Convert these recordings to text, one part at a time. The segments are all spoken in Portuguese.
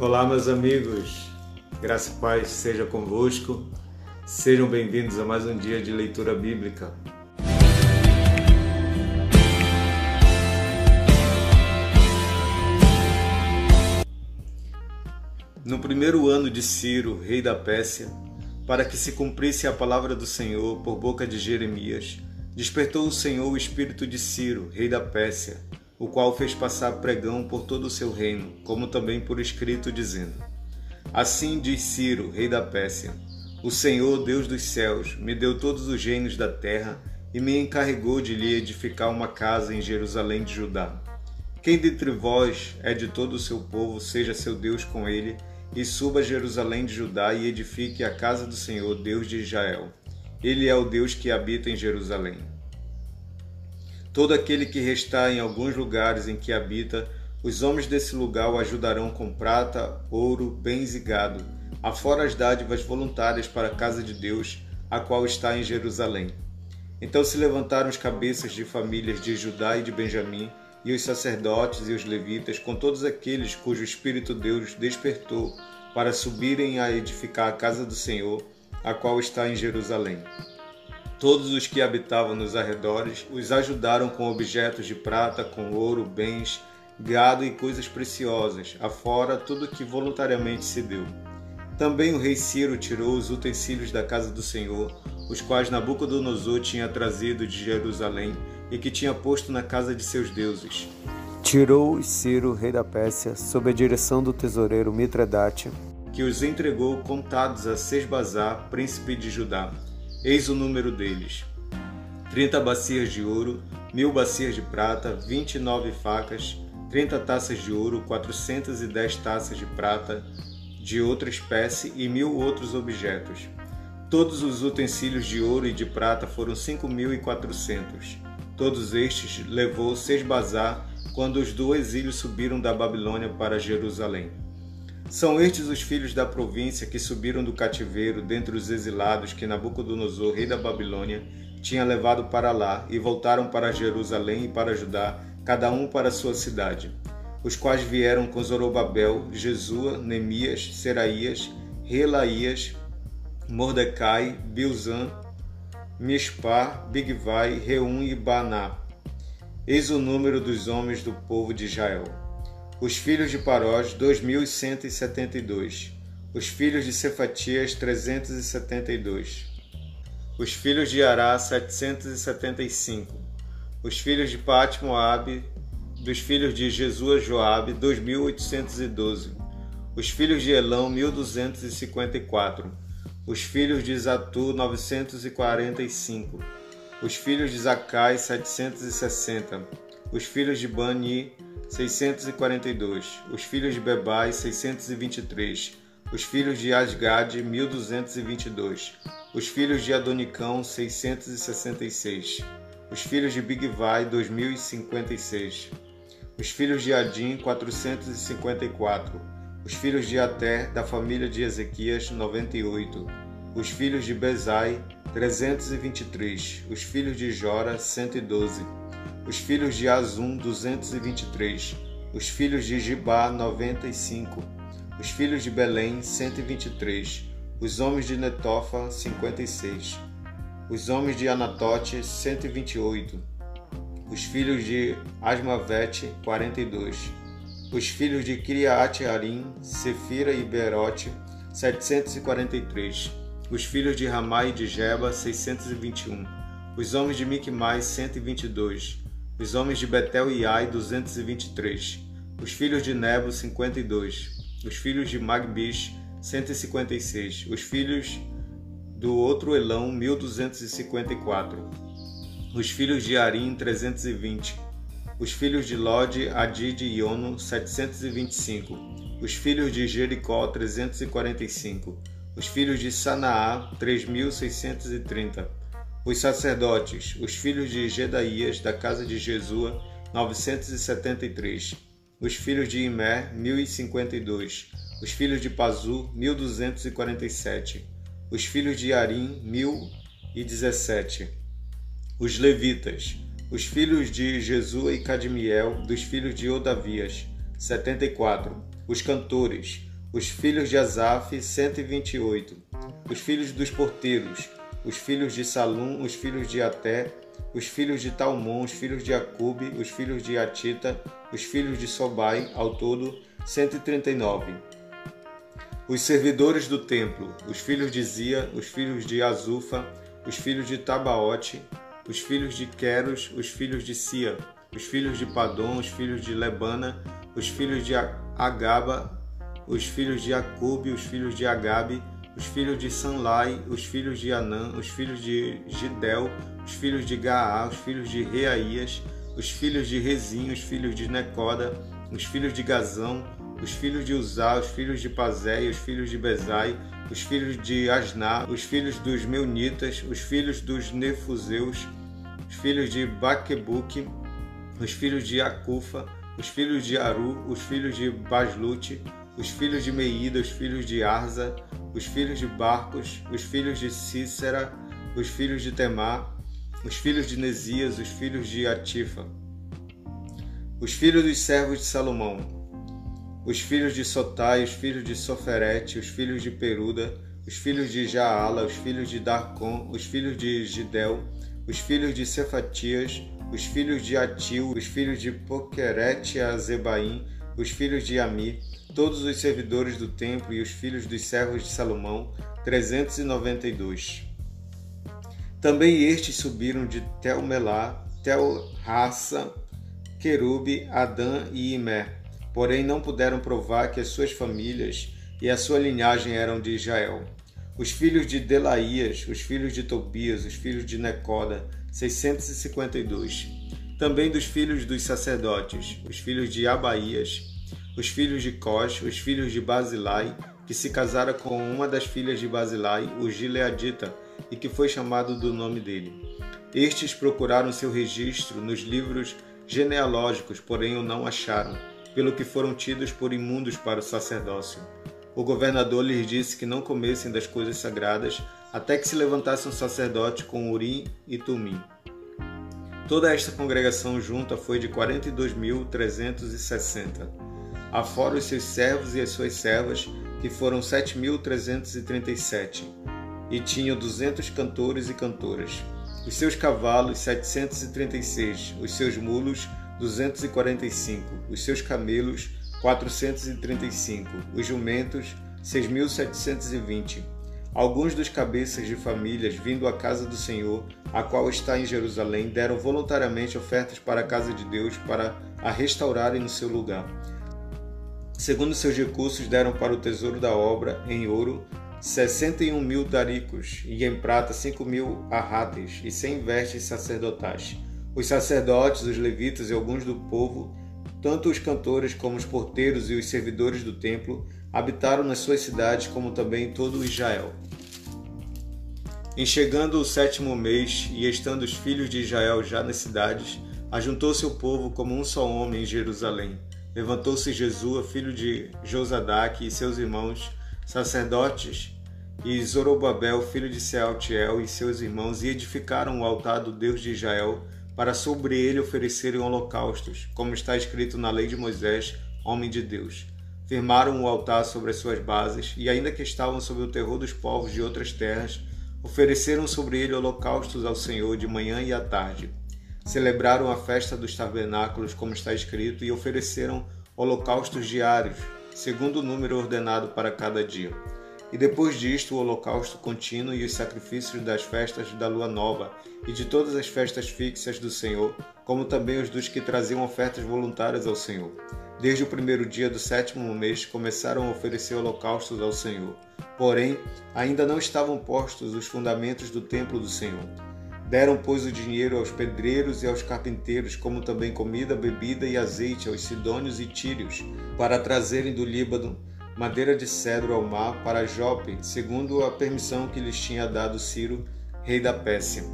Olá, meus amigos, graça e paz seja convosco. Sejam bem-vindos a mais um dia de leitura bíblica. No primeiro ano de Ciro, rei da Pérsia, para que se cumprisse a palavra do Senhor por boca de Jeremias, despertou o Senhor o espírito de Ciro, rei da Pérsia, o qual fez passar pregão por todo o seu reino, como também por escrito, dizendo: Assim diz Ciro, rei da Pérsia: O Senhor, Deus dos céus, me deu todos os reinos da terra e me encarregou de lhe edificar uma casa em Jerusalém de Judá. Quem dentre vós é de todo o seu povo, seja seu Deus com ele, e suba a Jerusalém de Judá e edifique a casa do Senhor, Deus de Israel. Ele é o Deus que habita em Jerusalém. Todo aquele que restar em alguns lugares em que habita, os homens desse lugar o ajudarão com prata, ouro, bens e gado, afora as dádivas voluntárias para a casa de Deus, a qual está em Jerusalém. Então se levantaram os cabeças de famílias de Judá e de Benjamim, e os sacerdotes e os levitas, com todos aqueles cujo Espírito Deus despertou, para subirem a edificar a casa do Senhor, a qual está em Jerusalém. Todos os que habitavam nos arredores os ajudaram com objetos de prata, com ouro, bens, gado e coisas preciosas, afora tudo que voluntariamente se deu. Também o rei Ciro tirou os utensílios da casa do Senhor, os quais Nabucodonosor tinha trazido de Jerusalém e que tinha posto na casa de seus deuses. Tirou Ciro, rei da Pérsia, sob a direção do tesoureiro Mitredate, que os entregou contados a Sesbazar, príncipe de Judá Eis o número deles: 30 bacias de ouro, mil bacias de prata, 29 facas, 30 taças de ouro, 410 taças de prata de outra espécie e mil outros objetos. Todos os utensílios de ouro e de prata foram cinco mil e quatrocentos. Todos estes levou Sesbazar quando os do exílio subiram da Babilônia para Jerusalém. São estes os filhos da província que subiram do cativeiro dentre os exilados que Nabucodonosor, rei da Babilônia, tinha levado para lá e voltaram para Jerusalém e para Judá, cada um para sua cidade, os quais vieram com Zorobabel, Jesua, Nemias, Seraías, Relaías, Mordecai, Bilzan, Mispar, Bigvai, Reum e Baná. Eis o número dos homens do povo de Israel. Os filhos de Parós, 2172. Os filhos de Cefatias, 372. Os filhos de Ará, 775. Os filhos de Moabe, dos filhos de Jesus Joabe, 2812. Os filhos de Elão, 1254. Os filhos de Zatu, 945. Os filhos de Zacai, 760. Os filhos de Bani, 642, os filhos de Bebai 623, os filhos de Asgad 1222, os filhos de Adonicão 666, os filhos de Bigvai 2056, os filhos de Adim 454, os filhos de Ater da família de Ezequias 98, os filhos de Bezai 323, os filhos de Jora 112 os filhos de Azum, 223, os filhos de Gibá, 95, os filhos de Belém, 123, os homens de Netofa, 56, os homens de Anatote, 128, os filhos de Asmavete, 42, os filhos de Kiriat Arim, Sefira e Berote, 743, os filhos de Ramai e de Jeba, 621, os homens de Miquimais, 122, os homens de Betel e Ai, 223, os filhos de Nebo, 52, os filhos de Magbish, 156, os filhos do outro Elão, 1254, os filhos de Arim, 320, os filhos de Lod, Adid e Ono, 725, os filhos de Jericó, 345, os filhos de Sanaá, 3630, os sacerdotes, os filhos de Gedaías, da casa de Jesua, 973. Os filhos de Imer, 1052. Os filhos de Pazu, 1247. Os filhos de Arim, 1017. Os levitas, os filhos de Jesua e Cadmiel, dos filhos de Odavias, 74. Os cantores, Os filhos de Asaf, 128. Os filhos dos porteiros, os filhos de Salum, os filhos de Até, os filhos de Talmon, os filhos de Acube, os filhos de Atita, os filhos de Sobai, ao todo 139. Os servidores do templo, os filhos de Zia, os filhos de Azufa, os filhos de Tabaote, os filhos de Queros, os filhos de Sia, os filhos de Padom, os filhos de Lebana, os filhos de Agaba, os filhos de Acube, os filhos de Agabe, os filhos de Sanlai, os filhos de Anã, os filhos de Gidel, os filhos de Gaá, os filhos de Reaías, os filhos de Rezim, os filhos de Necoda, os filhos de Gazão, os filhos de Uzá, os filhos de Pazé, os filhos de Bezai, os filhos de Asná, os filhos dos Meunitas, os filhos dos Nefuseus, os filhos de Baquebuque, os filhos de Acufa, os filhos de Aru, os filhos de Baslute, os filhos de Meida, os filhos de Arza, os filhos de Barcos, os filhos de Cícera, os filhos de Temar, os filhos de Nesias, os filhos de Atifa, os filhos dos servos de Salomão, os filhos de Sotai, os filhos de Soferete, os filhos de Peruda, os filhos de Jaala, os filhos de Darcon, os filhos de Gidel, os filhos de Cefatias, os filhos de Atil, os filhos de Poquerete a Zebaim, os filhos de Ami, todos os servidores do templo e os filhos dos servos de Salomão, 392. Também estes subiram de Telmelá, Telrassa, Querube, Adã e Imé, porém não puderam provar que as suas famílias e a sua linhagem eram de Israel. Os filhos de Delaías, os filhos de Tobias, os filhos de Necoda, 652. Também dos filhos dos sacerdotes, os filhos de Abaías, os filhos de Cós, os filhos de Basilai, que se casara com uma das filhas de Basilai, o Gileadita, e que foi chamado do nome dele. Estes procuraram seu registro nos livros genealógicos, porém o não acharam, pelo que foram tidos por imundos para o sacerdócio. O governador lhes disse que não comessem das coisas sagradas, até que se levantasse um sacerdote com Urim e Tumim. Toda esta congregação junta foi de 42.360, afora os seus servos e as suas servas, que foram 7.337, e tinham 200 cantores e cantoras. Os seus cavalos, 736, os seus mulos, 245, os seus camelos, 435, os jumentos, 6.720 Alguns dos cabeças de famílias vindo à casa do Senhor, a qual está em Jerusalém, deram voluntariamente ofertas para a casa de Deus para a restaurarem no seu lugar. Segundo seus recursos, deram para o tesouro da obra, em ouro, 61 mil daricos, e em prata 5 mil arrates, e cem vestes sacerdotais. Os sacerdotes, os levitas e alguns do povo, tanto os cantores como os porteiros e os servidores do templo, habitaram nas suas cidades, como também todo Israel. Em chegando o sétimo mês e estando os filhos de Israel já nas cidades, ajuntou-se o povo como um só homem em Jerusalém. Levantou-se Jesua, filho de Josadaque, e seus irmãos, sacerdotes, e Zorobabel, filho de Sealtiel, e seus irmãos, e edificaram o altar do Deus de Israel, para sobre ele oferecerem holocaustos, como está escrito na lei de Moisés, homem de Deus firmaram o altar sobre as suas bases, e ainda que estavam sob o terror dos povos de outras terras, ofereceram sobre ele holocaustos ao Senhor de manhã e à tarde. Celebraram a festa dos tabernáculos, como está escrito, e ofereceram holocaustos diários, segundo o número ordenado para cada dia. E depois disto, o holocausto contínuo e os sacrifícios das festas da lua nova e de todas as festas fixas do Senhor, como também os dos que traziam ofertas voluntárias ao Senhor. Desde o primeiro dia do sétimo mês começaram a oferecer holocaustos ao Senhor. Porém, ainda não estavam postos os fundamentos do templo do Senhor. Deram, pois, o dinheiro aos pedreiros e aos carpinteiros, como também comida, bebida e azeite aos sidônios e tírios, para trazerem do Líbano madeira de cedro ao mar para Jope, segundo a permissão que lhes tinha dado Ciro, rei da Pérsia.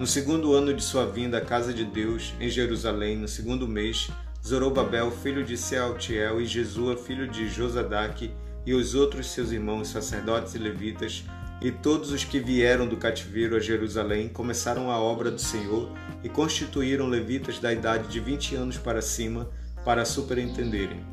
No segundo ano de sua vinda à casa de Deus, em Jerusalém, no segundo mês, Zorobabel, filho de Sealtiel, e Jesua, filho de Josadaque, e os outros seus irmãos sacerdotes e levitas, e todos os que vieram do cativeiro a Jerusalém, começaram a obra do Senhor e constituíram levitas da idade de vinte anos para cima, para superintenderem.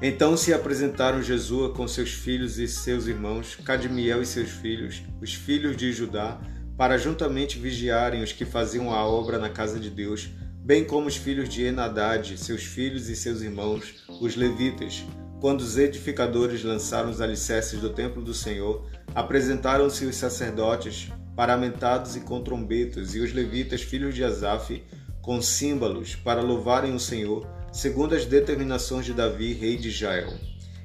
Então se apresentaram Jesua com seus filhos e seus irmãos, Cadmiel e seus filhos, os filhos de Judá, para juntamente vigiarem os que faziam a obra na casa de Deus, bem como os filhos de Enadad, seus filhos e seus irmãos, os levitas. Quando os edificadores lançaram os alicerces do templo do Senhor, apresentaram-se os sacerdotes, paramentados e com trombetas, e os levitas, filhos de Asaf, com símbolos, para louvarem o Senhor, segundo as determinações de Davi, rei de Israel.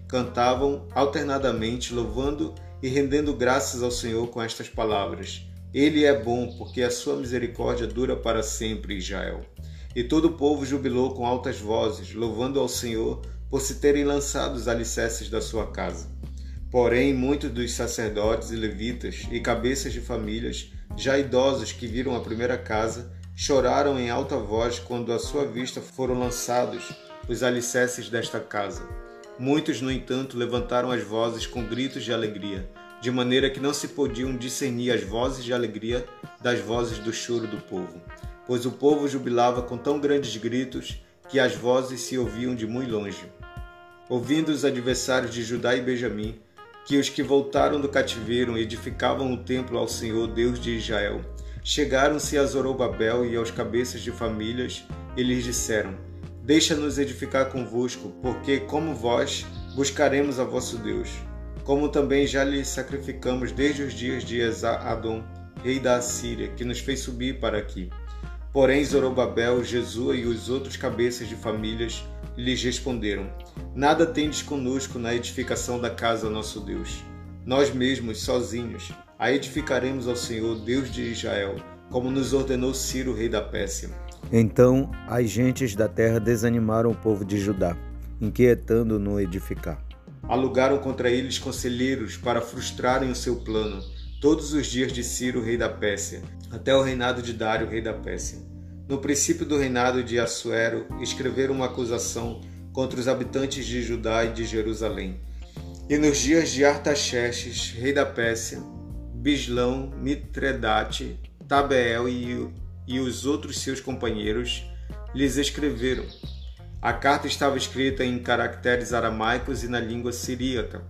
Cantavam alternadamente, louvando e rendendo graças ao Senhor com estas palavras: Ele é bom, porque a sua misericórdia dura para sempre, Israel. E todo o povo jubilou com altas vozes, louvando ao Senhor por se terem lançado os alicerces da sua casa. Porém, muitos dos sacerdotes e levitas e cabeças de famílias, já idosos que viram a primeira casa, choraram em alta voz quando à sua vista foram lançados os alicerces desta casa. Muitos, no entanto, levantaram as vozes com gritos de alegria, de maneira que não se podiam discernir as vozes de alegria das vozes do choro do povo, pois o povo jubilava com tão grandes gritos que as vozes se ouviam de muito longe. Ouvindo os adversários de Judá e Benjamim, que os que voltaram do cativeiro edificavam o templo ao Senhor Deus de Israel, Chegaram-se a Zorobabel e aos cabeças de famílias e lhes disseram: Deixa-nos edificar convosco, porque, como vós, buscaremos a vosso Deus, como também já lhe sacrificamos desde os dias de Esa-Adom, rei da Assíria, que nos fez subir para aqui. Porém, Zorobabel, Jesua e os outros cabeças de famílias lhes responderam: Nada tendes conosco na edificação da casa nosso Deus. Nós mesmos, sozinhos, a edificaremos ao Senhor, Deus de Israel, como nos ordenou Ciro, rei da Pérsia. Então as gentes da terra desanimaram o povo de Judá, inquietando-no edificar. Alugaram contra eles conselheiros para frustrarem o seu plano, todos os dias de Ciro, rei da Pérsia, até o reinado de Dário, rei da Pérsia. No princípio do reinado de Assuero, escreveram uma acusação contra os habitantes de Judá e de Jerusalém. E nos dias de Artaxerxes, rei da Pérsia, Bislão, Mitredate, Tabeel e, e os outros seus companheiros lhes escreveram. A carta estava escrita em caracteres aramaicos e na língua siríaca.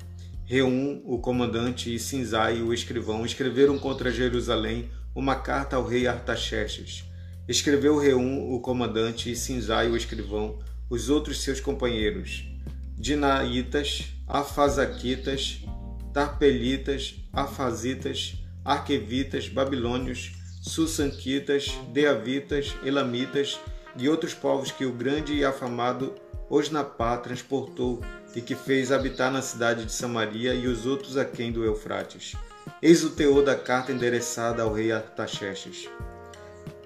Reum, o comandante, e Sinzai, o escrivão, escreveram contra Jerusalém uma carta ao rei Artaxerxes. Escreveu Reum, o comandante, e Sinzai, o escrivão, os outros seus companheiros, Dinaitas, Afazaquitas, Tarpelitas, Afazitas, Arquevitas, Babilônios, Sussanquitas, Deavitas, Elamitas e outros povos que o grande e afamado Osnapá transportou e que fez habitar na cidade de Samaria e os outros aquém do Eufrates. Eis o teor da carta endereçada ao rei Artaxerxes.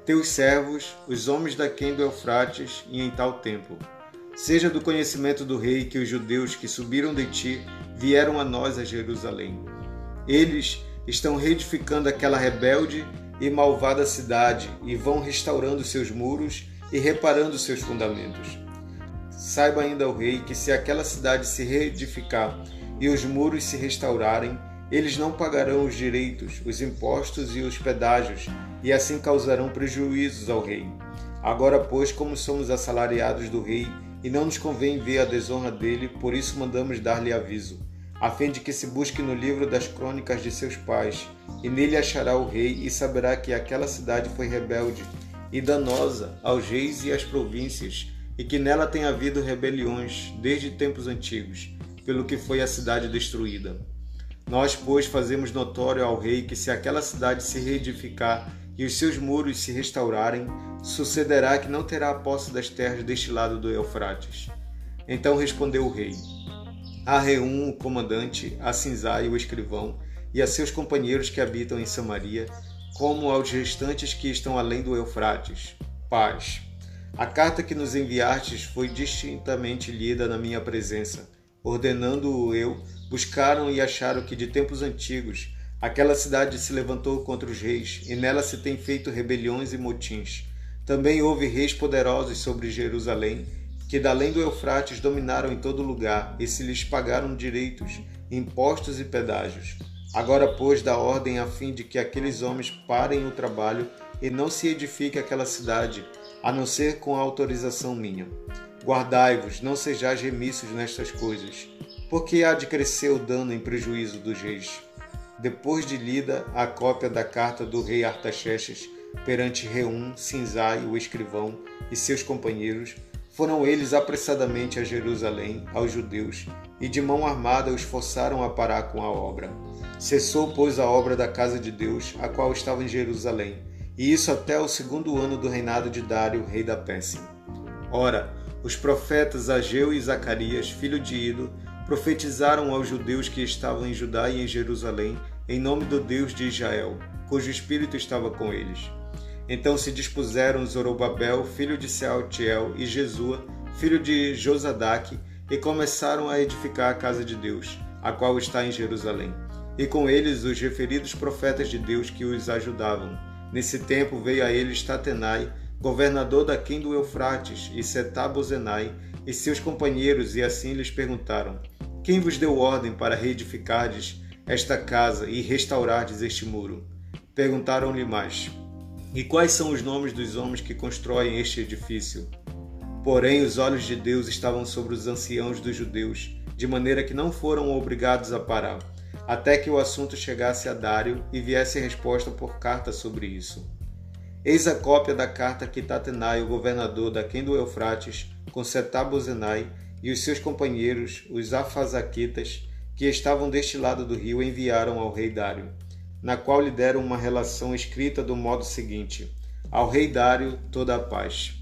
Teus servos, os homens daquém do Eufrates, e em tal tempo. Seja do conhecimento do rei que os judeus que subiram de ti vieram a nós a Jerusalém. Eles estão reedificando aquela rebelde e malvada cidade e vão restaurando seus muros e reparando seus fundamentos. Saiba ainda o rei que se aquela cidade se reedificar e os muros se restaurarem, eles não pagarão os direitos, os impostos e os pedágios, e assim causarão prejuízos ao rei. Agora, pois, como somos assalariados do rei, e não nos convém ver a desonra dele, por isso mandamos dar-lhe aviso a fim de que se busque no livro das crônicas de seus pais, e nele achará o rei e saberá que aquela cidade foi rebelde e danosa aos reis e às províncias, e que nela tem havido rebeliões desde tempos antigos, pelo que foi a cidade destruída. Nós, pois, fazemos notório ao rei que se aquela cidade se reedificar e os seus muros se restaurarem, sucederá que não terá a posse das terras deste lado do Eufrates. Então respondeu o rei: a Reum, o comandante, a Sinzai, o escrivão, e a seus companheiros que habitam em Samaria, como aos restantes que estão além do Eufrates. Paz. A carta que nos enviastes foi distintamente lida na minha presença. Ordenando-o eu, buscaram e acharam que de tempos antigos aquela cidade se levantou contra os reis, e nela se tem feito rebeliões e motins. Também houve reis poderosos sobre Jerusalém, que da além do Eufrates dominaram em todo lugar, e se lhes pagaram direitos, impostos e pedágios. Agora, pois, dá ordem a fim de que aqueles homens parem o trabalho e não se edifique aquela cidade, a não ser com a autorização minha. Guardai-vos, não sejais remissos nestas coisas, porque há de crescer o dano em prejuízo dos reis. Depois de lida a cópia da carta do rei Artaxerxes perante Reum, Sinzai, o escrivão, e seus companheiros, foram eles apressadamente a Jerusalém, aos judeus, e de mão armada os forçaram a parar com a obra. Cessou, pois, a obra da casa de Deus, a qual estava em Jerusalém, e isso até o segundo ano do reinado de Dário, rei da Pérsia. Ora, os profetas Ageu e Zacarias, filho de Ido, profetizaram aos judeus que estavam em Judá e em Jerusalém, em nome do Deus de Israel, cujo espírito estava com eles. Então se dispuseram Zorobabel, filho de Sealtiel, e Jesua, filho de Josadaque, e começaram a edificar a casa de Deus, a qual está em Jerusalém. E com eles os referidos profetas de Deus que os ajudavam. Nesse tempo veio a eles Tatenai, governador da quem do Eufrates, e Setabozenai, e seus companheiros, e assim lhes perguntaram: Quem vos deu ordem para reedificardes esta casa e restaurardes este muro? Perguntaram-lhe mais: E quais são os nomes dos homens que constroem este edifício? Porém, os olhos de Deus estavam sobre os anciãos dos judeus, de maneira que não foram obrigados a parar, até que o assunto chegasse a Dário e viesse resposta por carta sobre isso. Eis a cópia da carta que Tatenai, o governador da quem do Eufrates, com Setabozenai e os seus companheiros, os Afazaquitas, que estavam deste lado do rio, enviaram ao rei Dário, na qual lhe deram uma relação escrita do modo seguinte: Ao rei Dário toda a paz.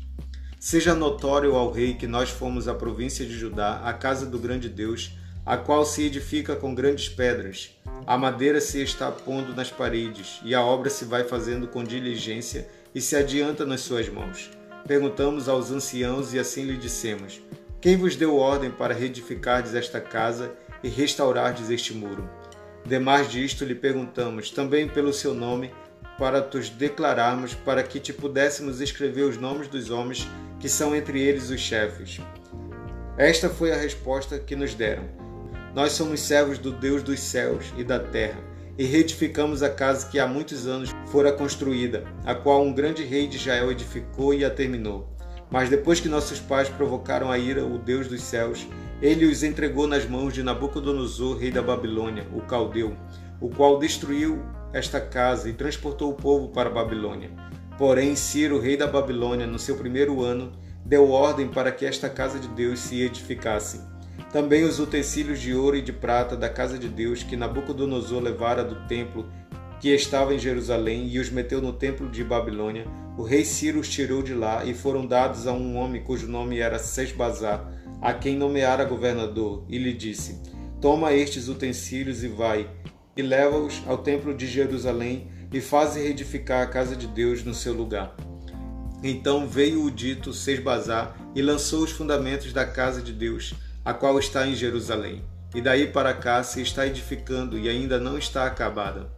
Seja notório ao rei que nós fomos à província de Judá, a casa do grande Deus, a qual se edifica com grandes pedras. A madeira se está pondo nas paredes, e a obra se vai fazendo com diligência e se adianta nas suas mãos. Perguntamos aos anciãos e assim lhe dissemos: Quem vos deu ordem para reedificardes esta casa e restaurardes este muro? Demais disto lhe perguntamos, também pelo seu nome, para tos declararmos, para que te pudéssemos escrever os nomes dos homens que são entre eles os chefes. Esta foi a resposta que nos deram. Nós somos servos do Deus dos céus e da terra, e reedificamos a casa que há muitos anos fora construída, a qual um grande rei de Israel edificou e a terminou. Mas depois que nossos pais provocaram a ira, o Deus dos céus, ele os entregou nas mãos de Nabucodonosor, rei da Babilônia, o caldeu, o qual destruiu esta casa e transportou o povo para a Babilônia. Porém, Ciro, rei da Babilônia, no seu primeiro ano, deu ordem para que esta casa de Deus se edificasse também os utensílios de ouro e de prata da casa de Deus que Nabucodonosor levara do templo que estava em Jerusalém e os meteu no templo de Babilônia, o rei Ciro os tirou de lá e foram dados a um homem cujo nome era Sesbazar, a quem nomeara governador, e lhe disse: Toma estes utensílios e vai, e leva-os ao templo de Jerusalém e faze reedificar a casa de Deus no seu lugar. Então veio o dito Sesbazar e lançou os fundamentos da casa de Deus a qual está em Jerusalém, e daí para cá se está edificando e ainda não está acabada.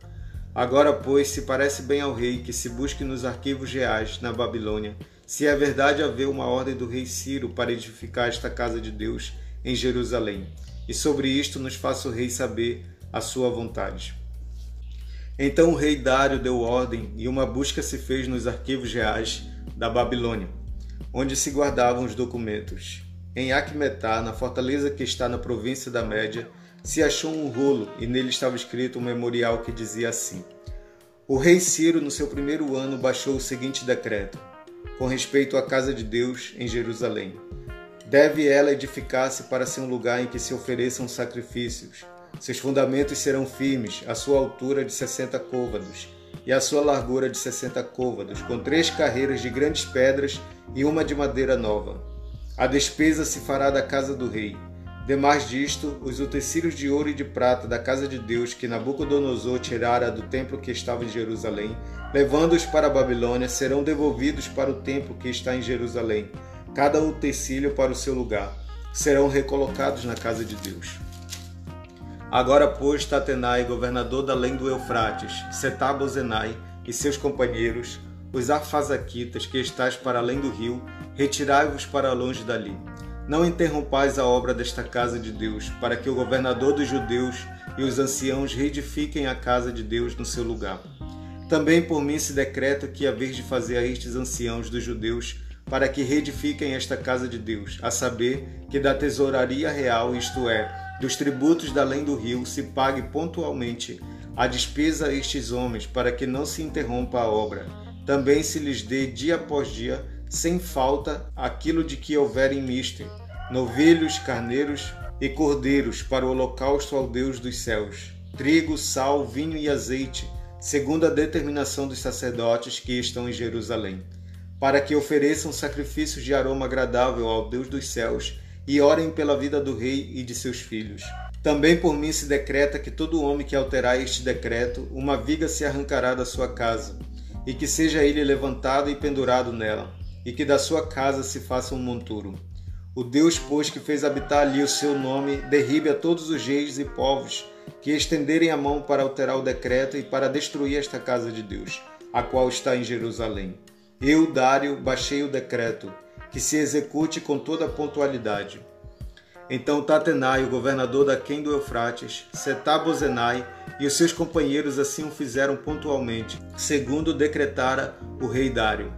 Agora, pois, se parece bem ao rei que se busque nos arquivos reais na Babilônia, se é verdade haver uma ordem do rei Ciro para edificar esta casa de Deus em Jerusalém, e sobre isto nos faça o rei saber a sua vontade. Então o rei Dário deu ordem e uma busca se fez nos arquivos reais da Babilônia, onde se guardavam os documentos. Em Acmetá, na fortaleza que está na província da Média, se achou um rolo e nele estava escrito um memorial que dizia assim: O rei Ciro, no seu primeiro ano, baixou o seguinte decreto: com respeito à casa de Deus em Jerusalém. Deve ela edificar-se para ser um lugar em que se ofereçam sacrifícios. Seus fundamentos serão firmes, a sua altura de sessenta côvados e a sua largura de sessenta côvados, com três carreiras de grandes pedras e uma de madeira nova a despesa se fará da casa do rei. Demais disto, os utensílios de ouro e de prata da casa de Deus que Nabucodonosor tirara do templo que estava em Jerusalém, levando-os para a Babilônia, serão devolvidos para o templo que está em Jerusalém, cada utensílio para o seu lugar. Serão recolocados na casa de Deus. Agora, pois, Tatenai, governador da além do Eufrates, Setabozenai e seus companheiros, os afazaquitas que estáis para além do rio, retirai-vos para longe dali. Não interrompais a obra desta casa de Deus, para que o governador dos judeus e os anciãos reedifiquem a casa de Deus no seu lugar. Também por mim se decreta que, a vez de fazer a estes anciãos dos judeus para que reedifiquem esta casa de Deus, a saber, que da tesouraria real, isto é, dos tributos da além do rio, se pague pontualmente a despesa a estes homens, para que não se interrompa a obra. Também se lhes dê dia após dia, sem falta, aquilo de que houver em mister, novilhos, carneiros e cordeiros, para o holocausto ao Deus dos céus, trigo, sal, vinho e azeite, segundo a determinação dos sacerdotes que estão em Jerusalém para que ofereçam sacrifícios de aroma agradável ao Deus dos céus e orem pela vida do rei e de seus filhos. Também por mim se decreta que todo homem que alterar este decreto, uma viga se arrancará da sua casa, e que seja ele levantado e pendurado nela, e que da sua casa se faça um monturo. O Deus, pois, que fez habitar ali o seu nome, derribe a todos os reis e povos que estenderem a mão para alterar o decreto e para destruir esta casa de Deus, a qual está em Jerusalém. Eu, Dário, baixei o decreto, que se execute com toda pontualidade. Então Tatenai, o governador da Quem do Eufrates, Setabozenai e os seus companheiros assim o fizeram pontualmente, segundo decretara o rei Dário.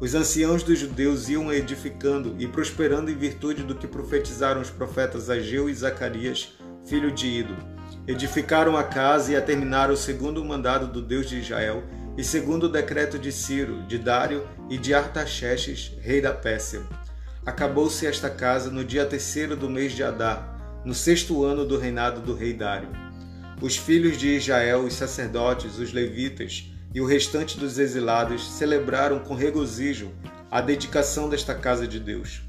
Os anciãos dos judeus iam edificando e prosperando em virtude do que profetizaram os profetas Ageu e Zacarias, filho de Ido. Edificaram a casa e a terminaram segundo o mandado do Deus de Israel, e segundo o decreto de Ciro, de Dário e de Artaxerxes, rei da Pérsia. Acabou-se esta casa no dia terceiro do mês de Adar, no sexto ano do reinado do rei Dário. Os filhos de Israel, os sacerdotes, os levitas e o restante dos exilados celebraram com regozijo a dedicação desta casa de Deus.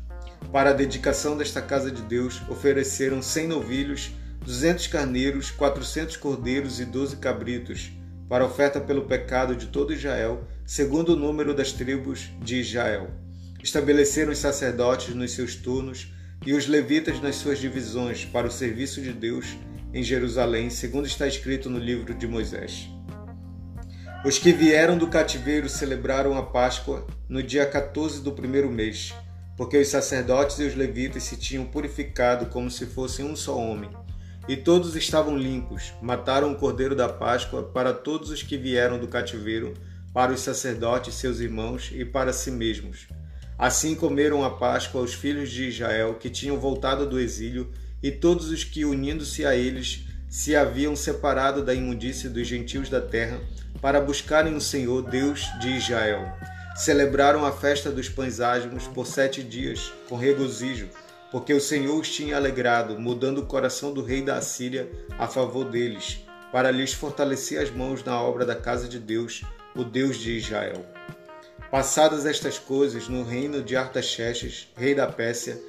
Para a dedicação desta casa de Deus, ofereceram cem novilhos, duzentos carneiros, quatrocentos cordeiros e doze cabritos, para oferta pelo pecado de todo Israel, segundo o número das tribos de Israel. Estabeleceram os sacerdotes nos seus turnos e os levitas nas suas divisões para o serviço de Deus em Jerusalém, segundo está escrito no livro de Moisés. Os que vieram do cativeiro celebraram a Páscoa no dia 14 do primeiro mês, porque os sacerdotes e os levitas se tinham purificado como se fossem um só homem e todos estavam limpos. Mataram o cordeiro da Páscoa para todos os que vieram do cativeiro, para os sacerdotes, seus irmãos e para si mesmos. Assim comeram a Páscoa os filhos de Israel que tinham voltado do exílio e todos os que, unindo-se a eles, se haviam separado da imundície dos gentios da terra para buscarem o Senhor, Deus de Israel. Celebraram a festa dos pães ásmos por sete dias, com regozijo porque o Senhor os tinha alegrado, mudando o coração do rei da Assíria a favor deles, para lhes fortalecer as mãos na obra da casa de Deus, o Deus de Israel. Passadas estas coisas, no reino de Artaxerxes, rei da Pérsia,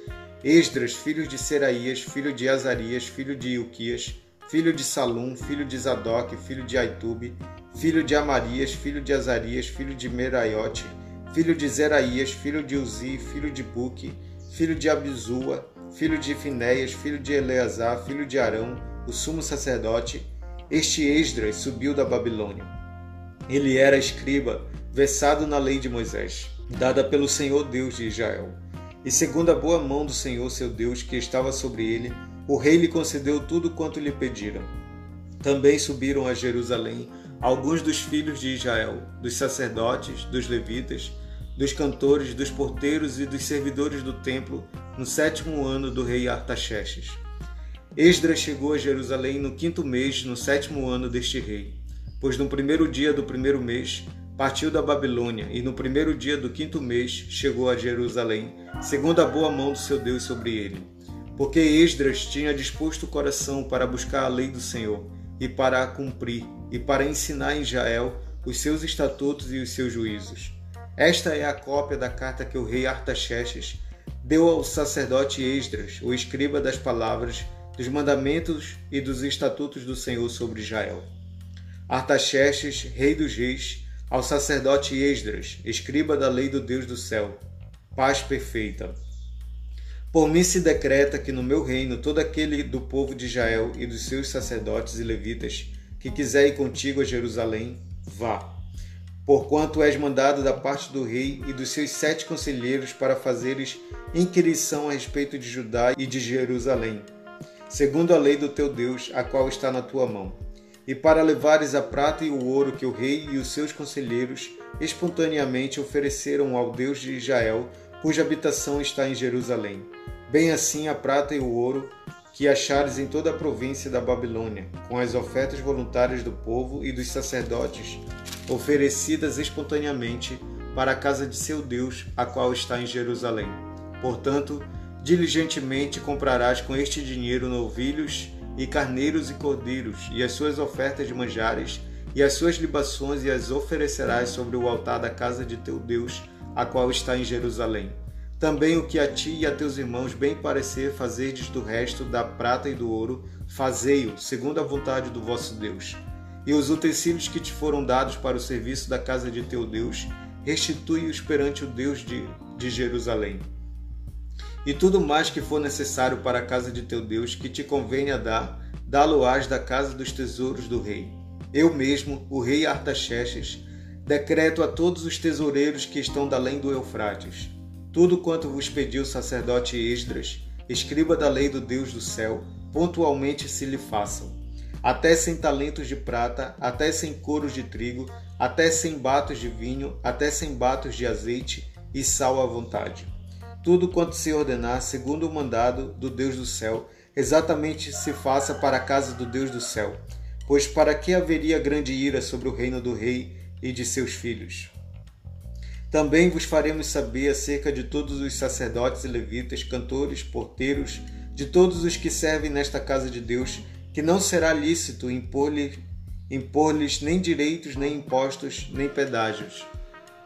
Esdras, filho de Seraías, filho de Azarias, filho de Ilquias, filho de Salum, filho de Zadok, filho de Aitube, filho de Amarias, filho de Azarias, filho de Meraiote, filho de Zeraías, filho de Uzi, filho de Buque, filho de Abizua, filho de Finéias, filho de Eleazar, filho de Arão, o sumo sacerdote, este Esdras subiu da Babilônia. Ele era escriba, versado na lei de Moisés, dada pelo Senhor Deus de Israel. E segundo a boa mão do Senhor seu Deus que estava sobre ele, o rei lhe concedeu tudo quanto lhe pediram. Também subiram a Jerusalém alguns dos filhos de Israel, dos sacerdotes, dos levitas, dos cantores, dos porteiros e dos servidores do templo no sétimo ano do rei Artaxerxes. Esdras chegou a Jerusalém no quinto mês, no sétimo ano deste rei, pois no primeiro dia do primeiro mês partiu da Babilônia e no primeiro dia do quinto mês chegou a Jerusalém, segundo a boa mão do seu Deus sobre ele. Porque Esdras tinha disposto o coração para buscar a lei do Senhor e para a cumprir, e para ensinar em Israel os seus estatutos e os seus juízos. Esta é a cópia da carta que o rei Artaxerxes deu ao sacerdote Esdras, o escriba das palavras, dos mandamentos e dos estatutos do Senhor sobre Israel. Artaxerxes, rei dos reis, ao sacerdote Esdras, escriba da lei do Deus do céu. Paz perfeita. Por mim se decreta que no meu reino todo aquele do povo de Israel e dos seus sacerdotes e levitas que quiser ir contigo a Jerusalém, vá porquanto és mandado da parte do rei e dos seus sete conselheiros para fazeres inquirição a respeito de Judá e de Jerusalém, segundo a lei do teu Deus, a qual está na tua mão, e para levares a prata e o ouro que o rei e os seus conselheiros espontaneamente ofereceram ao Deus de Israel, cuja habitação está em Jerusalém. Bem assim a prata e o ouro que achares em toda a província da Babilônia, com as ofertas voluntárias do povo e dos sacerdotes, oferecidas espontaneamente para a casa de seu Deus, a qual está em Jerusalém. Portanto, diligentemente comprarás com este dinheiro novilhos e carneiros e cordeiros, e as suas ofertas de manjares, e as suas libações, e as oferecerás sobre o altar da casa de teu Deus, a qual está em Jerusalém. Também o que a ti e a teus irmãos bem parecer fazerdes do resto da prata e do ouro, fazei-o, segundo a vontade do vosso Deus. E os utensílios que te foram dados para o serviço da casa de teu Deus, restitui-os perante o Deus de, de Jerusalém. E tudo mais que for necessário para a casa de teu Deus, que te convenha dar, dá-lo-ás da casa dos tesouros do rei. Eu mesmo, o rei Artaxerxes, decreto a todos os tesoureiros que estão da além do Eufrates. Tudo quanto vos pediu o sacerdote Esdras, escriba da lei do Deus do céu, pontualmente se lhe façam. Até cem talentos de prata, até cem coros de trigo, até cem batos de vinho, até cem batos de azeite e sal à vontade tudo quanto se ordenar segundo o mandado do Deus do céu, exatamente se faça para a casa do Deus do céu. Pois para que haveria grande ira sobre o reino do rei e de seus filhos? Também vos faremos saber acerca de todos os sacerdotes e levitas, cantores, porteiros, de todos os que servem nesta casa de Deus, que não será lícito impor-lhes impor nem direitos, nem impostos, nem pedágios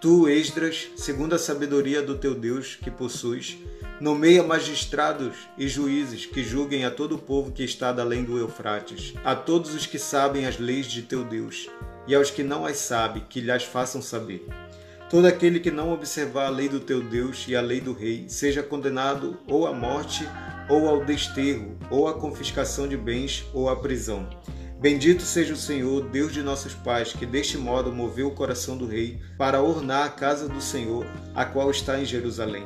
Tu, Esdras, segundo a sabedoria do teu Deus que possuis, nomeia magistrados e juízes que julguem a todo o povo que está além do Eufrates, a todos os que sabem as leis de teu Deus, e aos que não as sabem, que lhes façam saber. Todo aquele que não observar a lei do teu Deus e a lei do rei, seja condenado ou à morte, ou ao desterro, ou à confiscação de bens, ou à prisão. Bendito seja o Senhor, Deus de nossos pais, que deste modo moveu o coração do rei para ornar a casa do Senhor, a qual está em Jerusalém.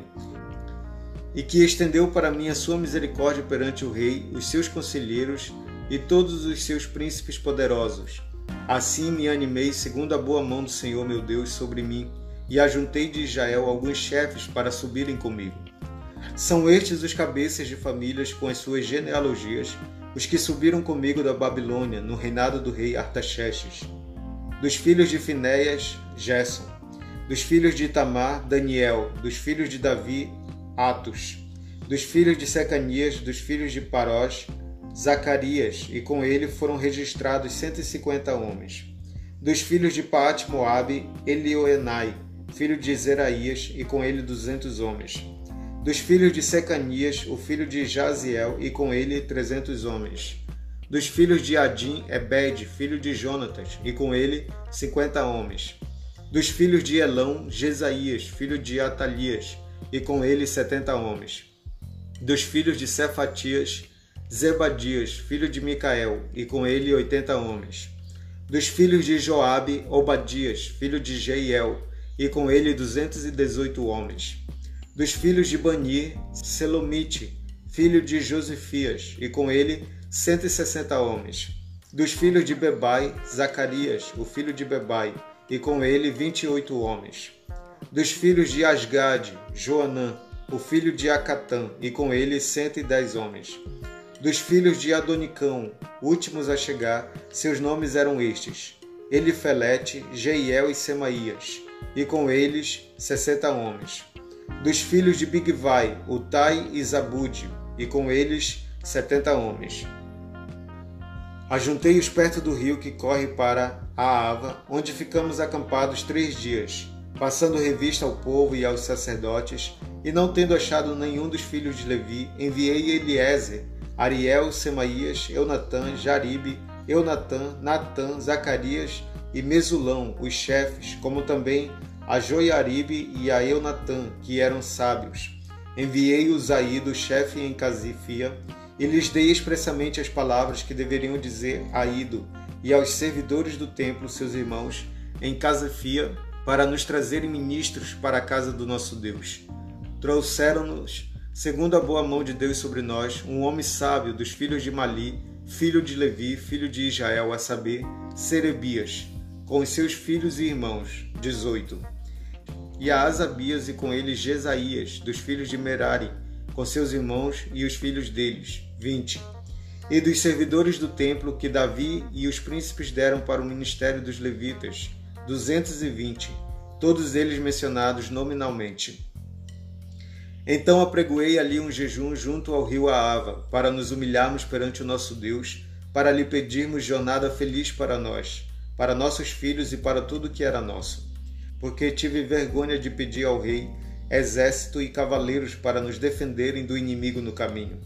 E que estendeu para mim a sua misericórdia perante o rei, os seus conselheiros e todos os seus príncipes poderosos. Assim me animei segundo a boa mão do Senhor meu Deus sobre mim, e ajuntei de Israel alguns chefes para subirem comigo. São estes os cabeças de famílias com as suas genealogias, os que subiram comigo da Babilônia no reinado do rei Artaxerxes. Dos filhos de Finéias, Gerson. Dos filhos de Itamar, Daniel. Dos filhos de Davi, Atos. Dos filhos de Secanias, dos filhos de Parós, Zacarias, e com ele foram registrados 150 homens. Dos filhos de Paat Moabe, Elioenai, filho de Zeraías, e com ele duzentos homens dos filhos de Secanias, o filho de Jaziel, e com ele trezentos homens. Dos filhos de Adim, Ebed, filho de Jonatas, e com ele cinquenta homens. Dos filhos de Elão, Jesaías, filho de Atalias, e com ele setenta homens. Dos filhos de Cefatias, Zebadias, filho de Micael, e com ele oitenta homens. Dos filhos de Joabe, Obadias, filho de Jeiel, e com ele duzentos e dezoito homens dos filhos de Bani, Selomite, filho de Josefias, e com ele cento e sessenta homens. Dos filhos de Bebai, Zacarias, o filho de Bebai, e com ele vinte e oito homens. Dos filhos de Asgade, Joanã, o filho de Acatã, e com ele cento e dez homens. Dos filhos de Adonicão, últimos a chegar, seus nomes eram estes: Elifelete, Jeiel e Semaías, e com eles sessenta homens dos filhos de Bigvai, Utai e Zabud, e com eles setenta homens. Ajuntei-os perto do rio que corre para a Ava, onde ficamos acampados três dias, passando revista ao povo e aos sacerdotes, e não tendo achado nenhum dos filhos de Levi, enviei Eliezer, Ariel, Semaías, Eunatã, Jaribe, Eunatã, Natã, Zacarias e Mesulão, os chefes, como também a Joiaribe e a Eunatã, que eram sábios. Enviei-os a Ido, chefe em Casifia, e lhes dei expressamente as palavras que deveriam dizer a Ido e aos servidores do templo, seus irmãos, em Casifia, para nos trazerem ministros para a casa do nosso Deus. Trouxeram-nos, segundo a boa mão de Deus sobre nós, um homem sábio dos filhos de Mali, filho de Levi, filho de Israel, a saber, Serebias, com seus filhos e irmãos, 18 e a Asabias e com ele Jesaías, dos filhos de Merari, com seus irmãos e os filhos deles, vinte. E dos servidores do templo que Davi e os príncipes deram para o ministério dos levitas, duzentos e vinte, todos eles mencionados nominalmente. Então apregoei ali um jejum junto ao rio Aava, para nos humilharmos perante o nosso Deus, para lhe pedirmos jornada feliz para nós, para nossos filhos e para tudo que era nosso. Porque tive vergonha de pedir ao rei exército e cavaleiros para nos defenderem do inimigo no caminho,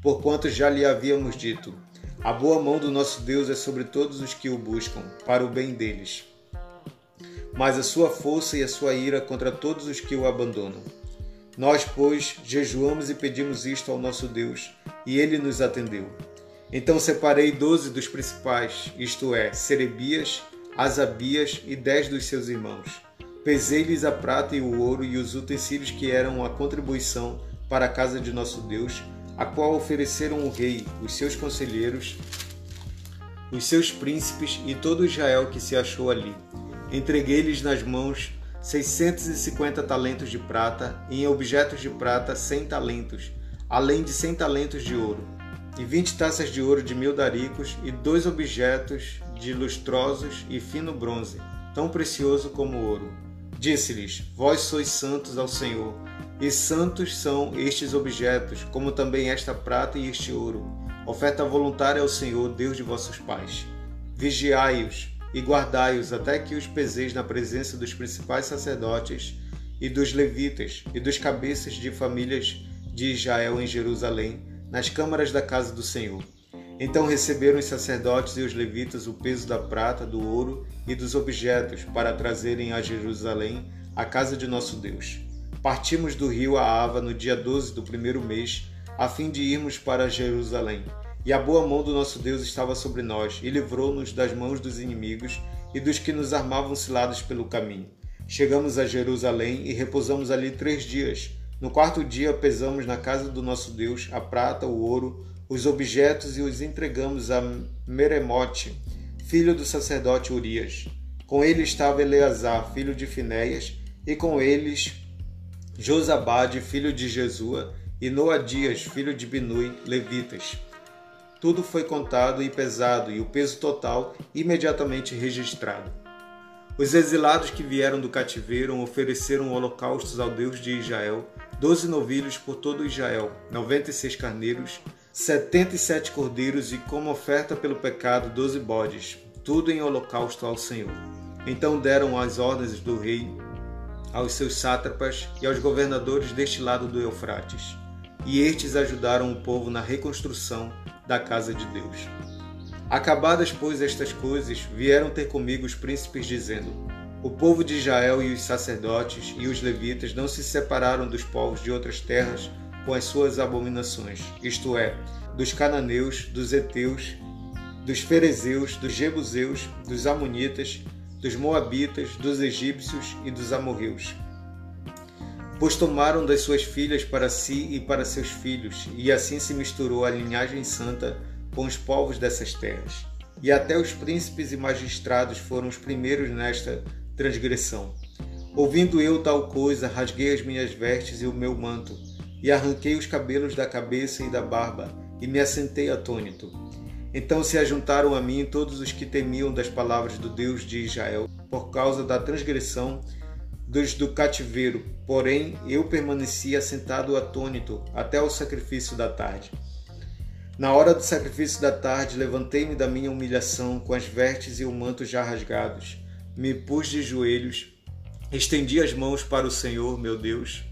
porquanto já lhe havíamos dito: a boa mão do nosso Deus é sobre todos os que o buscam, para o bem deles. Mas a sua força e a sua ira contra todos os que o abandonam. Nós, pois, jejuamos e pedimos isto ao nosso Deus, e ele nos atendeu. Então separei doze dos principais, isto é, Serebias, Asabias e dez dos seus irmãos. Pesei-lhes a prata e o ouro e os utensílios que eram a contribuição para a casa de nosso Deus, a qual ofereceram o rei, os seus conselheiros, os seus príncipes e todo Israel que se achou ali. Entreguei-lhes nas mãos 650 talentos de prata, e em objetos de prata 100 talentos, além de 100 talentos de ouro, e 20 taças de ouro de mil daricos, e dois objetos de lustrosos e fino bronze, tão precioso como ouro. Disse-lhes: Vós sois santos ao Senhor, e santos são estes objetos, como também esta prata e este ouro, oferta voluntária ao Senhor, Deus de vossos pais. Vigiai-os, e guardai-os até que os peseis na presença dos principais sacerdotes e dos levitas e dos cabeças de famílias de Israel em Jerusalém, nas câmaras da casa do Senhor. Então receberam os sacerdotes e os levitas o peso da prata, do ouro e dos objetos para trazerem a Jerusalém a casa de nosso Deus. Partimos do rio Aava no dia 12 do primeiro mês, a fim de irmos para Jerusalém. E a boa mão do nosso Deus estava sobre nós, e livrou-nos das mãos dos inimigos e dos que nos armavam cilados pelo caminho. Chegamos a Jerusalém e repousamos ali três dias. No quarto dia, pesamos na casa do nosso Deus a prata, o ouro, os objetos e os entregamos a Meremote, filho do sacerdote Urias. Com ele estava Eleazar, filho de Finéias, e com eles Josabade, filho de Jesua, e Noadias, filho de Binui, levitas tudo foi contado e pesado, e o peso total imediatamente registrado. Os exilados que vieram do cativeiro ofereceram holocaustos ao Deus de Israel, doze novilhos por todo Israel, noventa e seis carneiros, setenta e sete cordeiros e como oferta pelo pecado doze bodes, tudo em holocausto ao Senhor. Então deram as ordens do rei aos seus sátrapas e aos governadores deste lado do Eufrates. E estes ajudaram o povo na reconstrução da casa de Deus. Acabadas, pois, estas coisas, vieram ter comigo os príncipes, dizendo: O povo de Israel e os sacerdotes e os levitas não se separaram dos povos de outras terras com as suas abominações, isto é, dos cananeus, dos heteus, dos ferezeus, dos jebuseus, dos amonitas, dos moabitas, dos egípcios e dos amorreus. Pois tomaram das suas filhas para si e para seus filhos, e assim se misturou a linhagem santa com os povos dessas terras. E até os príncipes e magistrados foram os primeiros nesta transgressão. Ouvindo eu tal coisa, rasguei as minhas vestes e o meu manto, e arranquei os cabelos da cabeça e da barba, e me assentei atônito. Então se ajuntaram a mim todos os que temiam das palavras do Deus de Israel, por causa da transgressão dos do cativeiro, porém eu permaneci assentado atônito até o sacrifício da tarde. Na hora do sacrifício da tarde, levantei-me da minha humilhação com as vestes e o manto já rasgados. Me pus de joelhos, estendi as mãos para o Senhor, meu Deus,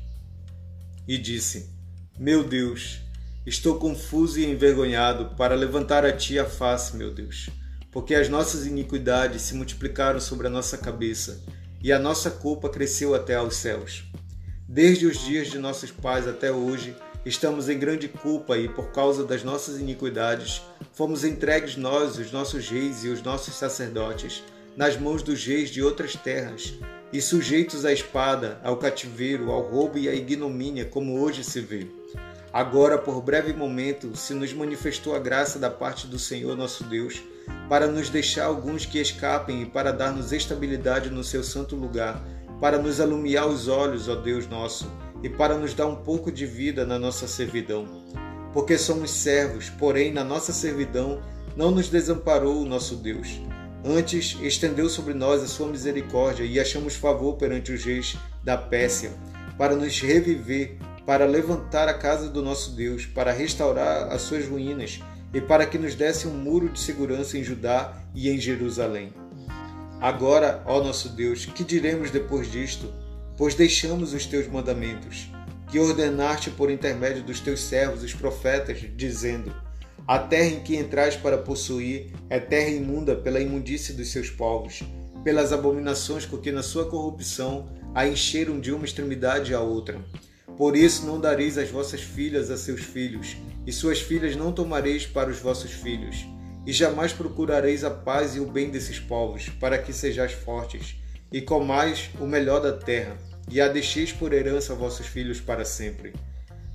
e disse: Meu Deus, estou confuso e envergonhado para levantar a ti a face, meu Deus, porque as nossas iniquidades se multiplicaram sobre a nossa cabeça e a nossa culpa cresceu até aos céus. Desde os dias de nossos pais até hoje, estamos em grande culpa e, por causa das nossas iniquidades, fomos entregues nós, os nossos reis e os nossos sacerdotes, nas mãos dos reis de outras terras, e sujeitos à espada, ao cativeiro, ao roubo e à ignomínia, como hoje se vê. Agora, por breve momento, se nos manifestou a graça da parte do Senhor nosso Deus, para nos deixar alguns que escapem e para dar-nos estabilidade no seu santo lugar, para nos alumiar os olhos, ó Deus nosso, e para nos dar um pouco de vida na nossa servidão. Porque somos servos, porém na nossa servidão não nos desamparou o nosso Deus. Antes estendeu sobre nós a sua misericórdia e achamos favor perante os reis da Pérsia, para nos reviver, para levantar a casa do nosso Deus, para restaurar as suas ruínas e para que nos desse um muro de segurança em Judá e em Jerusalém. Agora, ó nosso Deus, que diremos depois disto? Pois deixamos os teus mandamentos, que ordenaste por intermédio dos teus servos, os profetas, dizendo: A terra em que entrais para possuir é terra imunda pela imundície dos seus povos, pelas abominações com que na sua corrupção a encheram de uma extremidade à outra. Por isso não dareis as vossas filhas a seus filhos, e suas filhas não tomareis para os vossos filhos e jamais procurareis a paz e o bem desses povos, para que sejais fortes, e comais o melhor da terra, e a deixeis por herança a vossos filhos para sempre.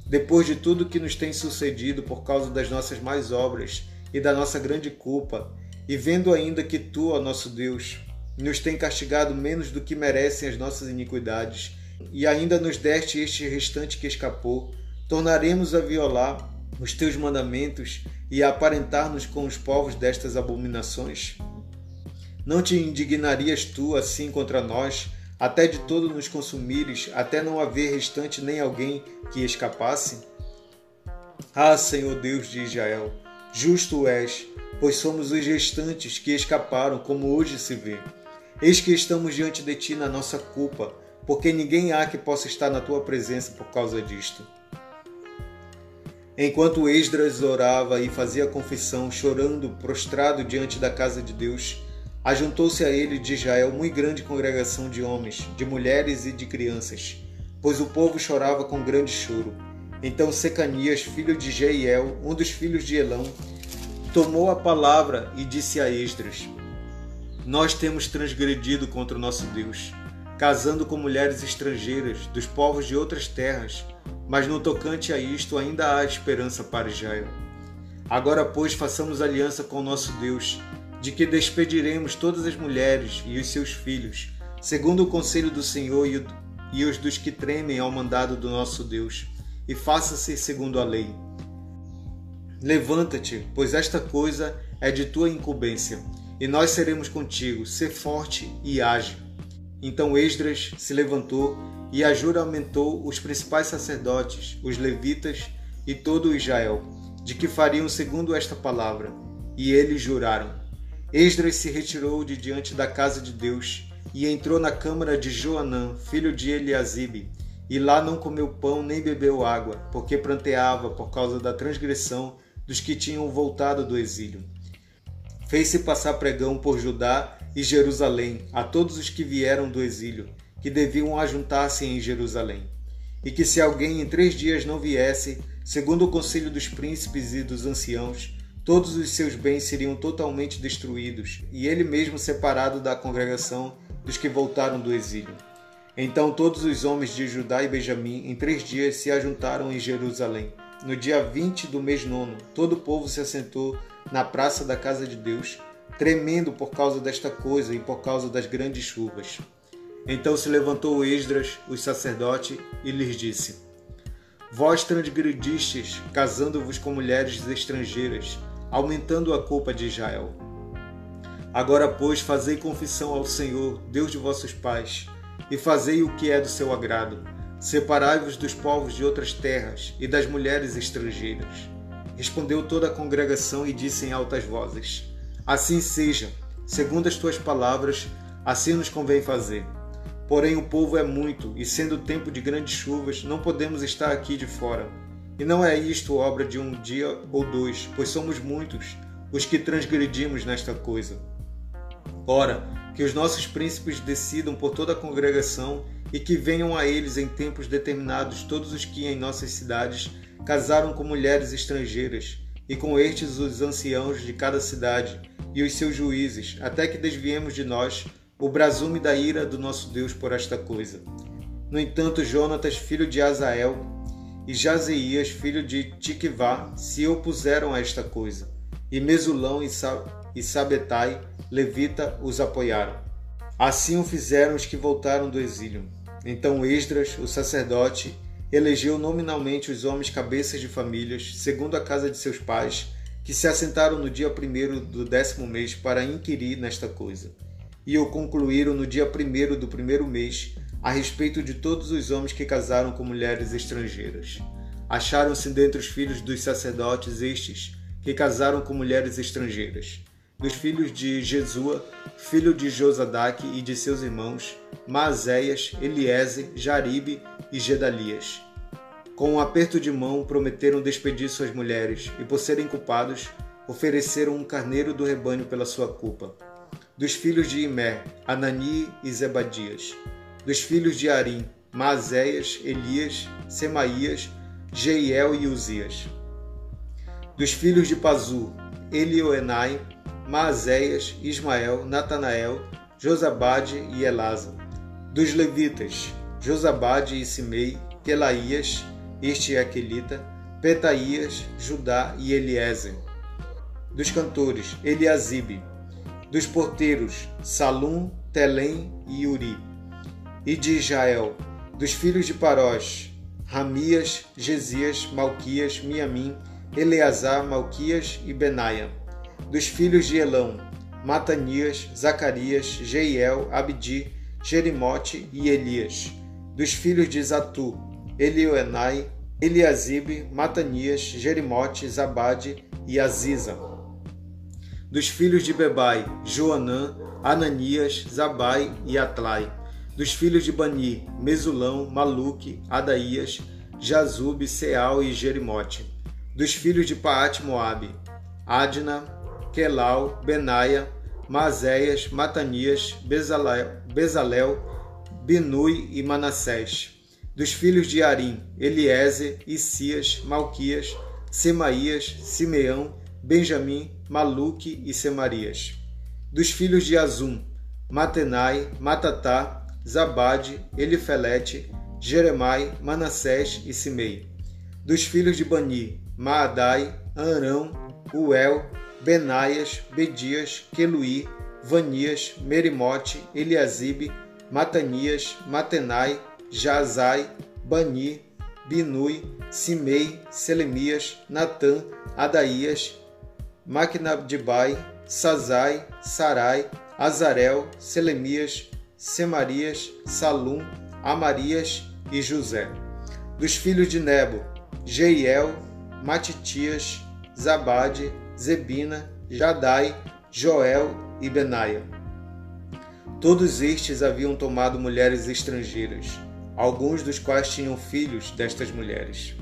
Depois de tudo que nos tem sucedido por causa das nossas más obras e da nossa grande culpa, e vendo ainda que tu, ó nosso Deus, nos tem castigado menos do que merecem as nossas iniquidades, e ainda nos deste este restante que escapou, tornaremos a violar os teus mandamentos e aparentar-nos com os povos destas abominações? Não te indignarias tu assim contra nós, até de todo nos consumires, até não haver restante nem alguém que escapasse? Ah, Senhor Deus de Israel, justo és, pois somos os restantes que escaparam, como hoje se vê. Eis que estamos diante de ti na nossa culpa, porque ninguém há que possa estar na tua presença por causa disto. Enquanto Esdras orava e fazia confissão, chorando, prostrado diante da casa de Deus, ajuntou-se a ele de Israel muito grande congregação de homens, de mulheres e de crianças, pois o povo chorava com grande choro. Então Secanias, filho de Jeiel, um dos filhos de Elão, tomou a palavra e disse a Esdras: Nós temos transgredido contra o nosso Deus, casando com mulheres estrangeiras dos povos de outras terras mas no tocante a isto ainda há esperança para Israel. Agora, pois, façamos aliança com o nosso Deus, de que despediremos todas as mulheres e os seus filhos, segundo o conselho do Senhor e os dos que tremem ao mandado do nosso Deus, e faça-se segundo a lei. Levanta-te, pois esta coisa é de tua incumbência, e nós seremos contigo. Ser forte e age. Então Esdras se levantou e a juramentou os principais sacerdotes, os levitas e todo Israel, de que fariam segundo esta palavra. E eles juraram. Esdras se retirou de diante da casa de Deus e entrou na câmara de Joanã, filho de Eliasibe, e lá não comeu pão nem bebeu água, porque pranteava por causa da transgressão dos que tinham voltado do exílio. Fez-se passar pregão por Judá e Jerusalém a todos os que vieram do exílio, que deviam ajuntar-se em Jerusalém, e que se alguém em três dias não viesse, segundo o conselho dos príncipes e dos anciãos, todos os seus bens seriam totalmente destruídos, e ele mesmo separado da congregação dos que voltaram do exílio. Então todos os homens de Judá e Benjamim em três dias se ajuntaram em Jerusalém. No dia 20 do mês nono, todo o povo se assentou na praça da casa de Deus, tremendo por causa desta coisa e por causa das grandes chuvas. Então se levantou Esdras, o sacerdote, e lhes disse: Vós transgredistes, casando-vos com mulheres estrangeiras, aumentando a culpa de Israel. Agora, pois, fazei confissão ao Senhor, Deus de vossos pais, e fazei o que é do seu agrado. Separai-vos dos povos de outras terras e das mulheres estrangeiras. Respondeu toda a congregação e disse em altas vozes: Assim seja, segundo as tuas palavras, assim nos convém fazer. Porém, o povo é muito, e sendo tempo de grandes chuvas, não podemos estar aqui de fora. E não é isto obra de um dia ou dois, pois somos muitos os que transgredimos nesta coisa. Ora, que os nossos príncipes decidam por toda a congregação e que venham a eles em tempos determinados todos os que em nossas cidades casaram com mulheres estrangeiras, e com estes os anciãos de cada cidade e os seus juízes, até que desviemos de nós o brasume da ira do nosso Deus por esta coisa. No entanto, Jonatas, filho de Azael, e Jazeias, filho de Tiquivá, se opuseram a esta coisa, e Mesulão e, e Sabetai, levita, os apoiaram. Assim o fizeram os que voltaram do exílio. Então Esdras, o sacerdote, elegeu nominalmente os homens cabeças de famílias, segundo a casa de seus pais, que se assentaram no dia primeiro do décimo mês para inquirir nesta coisa. E o concluíram no dia primeiro do primeiro mês, a respeito de todos os homens que casaram com mulheres estrangeiras. Acharam-se dentre os filhos dos sacerdotes estes, que casaram com mulheres estrangeiras dos filhos de Jesua, filho de Josadaque e de seus irmãos, Maazéias, Eliese, Jaribe e Gedalias. Com um aperto de mão, prometeram despedir suas mulheres e, por serem culpados, ofereceram um carneiro do rebanho pela sua culpa. Dos filhos de Imé, Anani e Zebadias. Dos filhos de Arim, Maazéias, Elias, Semaías, Jeiel e Uzias. Dos filhos de Pazu, Elioenai, Maazéias, Ismael, Natanael, Josabade e Elasa. Dos levitas, Josabade e Simei, Telaías, este é Aquelita, Petaías, Judá e Eliezer. Dos cantores, Eliasibe. Dos porteiros, Salum, Telém e Uri. E de Israel, dos filhos de Parós, Ramias, Gesias, Malquias, Miamim, Eleazar, Malquias e Benaia dos filhos de Elão, Matanias, Zacarias, Jeiel, Abdi, Jerimote e Elias. Dos filhos de Zatu, Elioenai, Eliasibe, Matanias, Jerimote, Zabade e Aziza. Dos filhos de Bebai, Joanã, Ananias, Zabai e Atlai. Dos filhos de Bani, Mesulão, Maluque, Adaías, Jazube, Seal e Jerimote. Dos filhos de Paate Moabe, Adna, Quelau, Benaia, Mazéias, Matanias, Bezalel, Binui e Manassés. Dos filhos de Arim, Eliezer, Isias, Malquias, Semaías, Simeão, Benjamim, Maluque e Semarias. Dos filhos de Azum, Matenai, Matatá, Zabade, Elifelete, Jeremai, Manassés e Simei. Dos filhos de Bani, Maadai, Arão, Uel, Benaias, Bedias, Queluí, Vanias, Merimote, Eliasibe, Matanias, Matenai, Jazai, Bani, Binui, Simei, Selemias, Natã, Adaías, Maquinabdibai, Sazai, Sarai, Azarel, Selemias, Semarias, Salum, Amarias e José. Dos filhos de Nebo, Jeiel, Matitias, Zabade, Zebina, Jadai, Joel e Benaia. Todos estes haviam tomado mulheres estrangeiras, alguns dos quais tinham filhos destas mulheres.